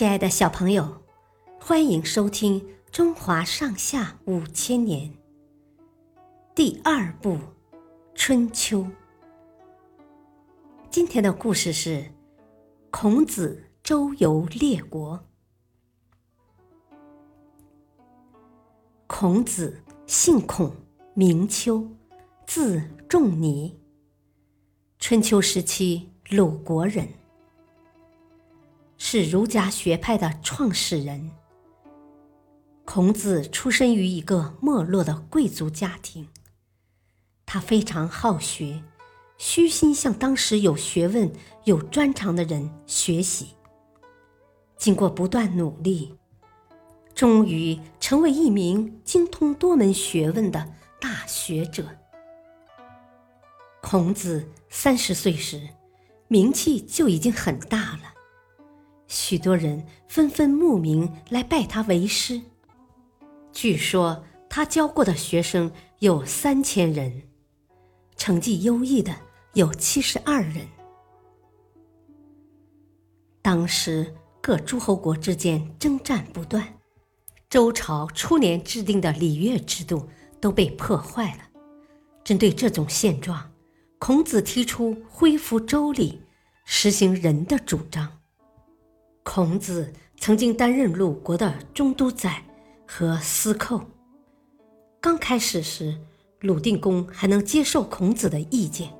亲爱的小朋友，欢迎收听《中华上下五千年》第二部《春秋》。今天的故事是孔子周游列国。孔子姓孔，名丘，字仲尼。春秋时期，鲁国人，是儒家学派的创始人。孔子出生于一个没落的贵族家庭，他非常好学，虚心向当时有学问、有专长的人学习。经过不断努力，终于成为一名精通多门学问的大学者。孔子三十岁时，名气就已经很大了，许多人纷纷慕名来拜他为师。据说他教过的学生有三千人，成绩优异的有七十二人。当时各诸侯国之间征战不断，周朝初年制定的礼乐制度都被破坏了。针对这种现状，孔子提出恢复周礼，实行仁的主张。孔子曾经担任鲁国的中都宰和司寇。刚开始时，鲁定公还能接受孔子的意见，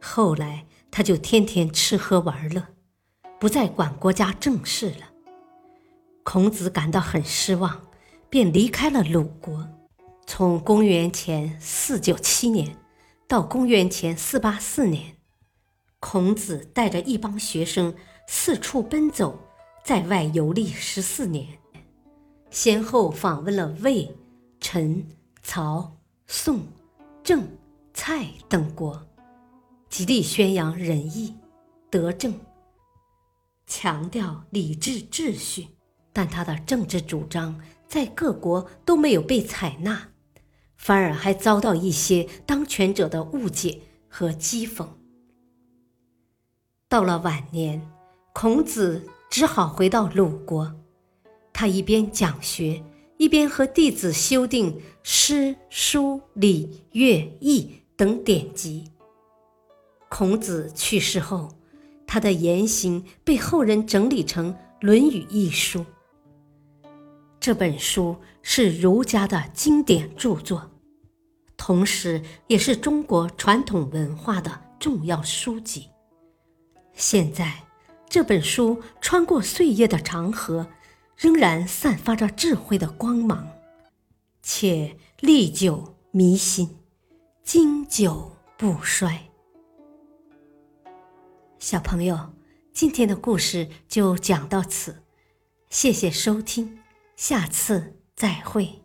后来他就天天吃喝玩乐，不再管国家政事了。孔子感到很失望，便离开了鲁国。从公元前四九七年。到公元前四八四年，孔子带着一帮学生四处奔走，在外游历十四年，先后访问了魏、陈、曹、宋、郑、蔡等国，极力宣扬仁义、德政，强调礼制秩序，但他的政治主张在各国都没有被采纳。反而还遭到一些当权者的误解和讥讽。到了晚年，孔子只好回到鲁国。他一边讲学，一边和弟子修订诗、书、礼、乐、易等典籍。孔子去世后，他的言行被后人整理成《论语》一书。这本书是儒家的经典著作，同时也是中国传统文化的重要书籍。现在，这本书穿过岁月的长河，仍然散发着智慧的光芒，且历久弥新，经久不衰。小朋友，今天的故事就讲到此，谢谢收听。下次再会。